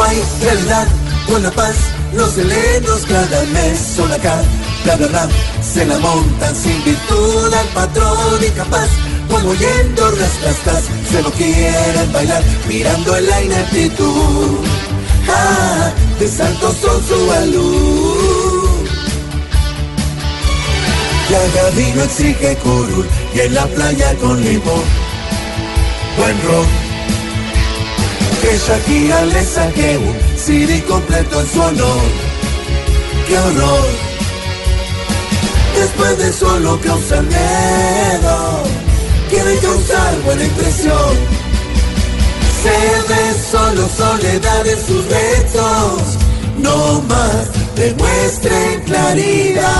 calidad, con la paz, los helenos cada mes son acá. Bla bla, se la montan sin virtud al patrón incapaz. Como yendo rascastas, se lo quieren bailar, mirando en la ineptitud. Ah, de santos son su alud. Ya Gaby no exige curul y en la playa con limón. Buen rock. Shakira le saque un CD completo en su honor. ¡Qué horror! Después de solo causar miedo, quieren causar buena impresión. Se ve solo soledad en sus restos, no más demuestren claridad.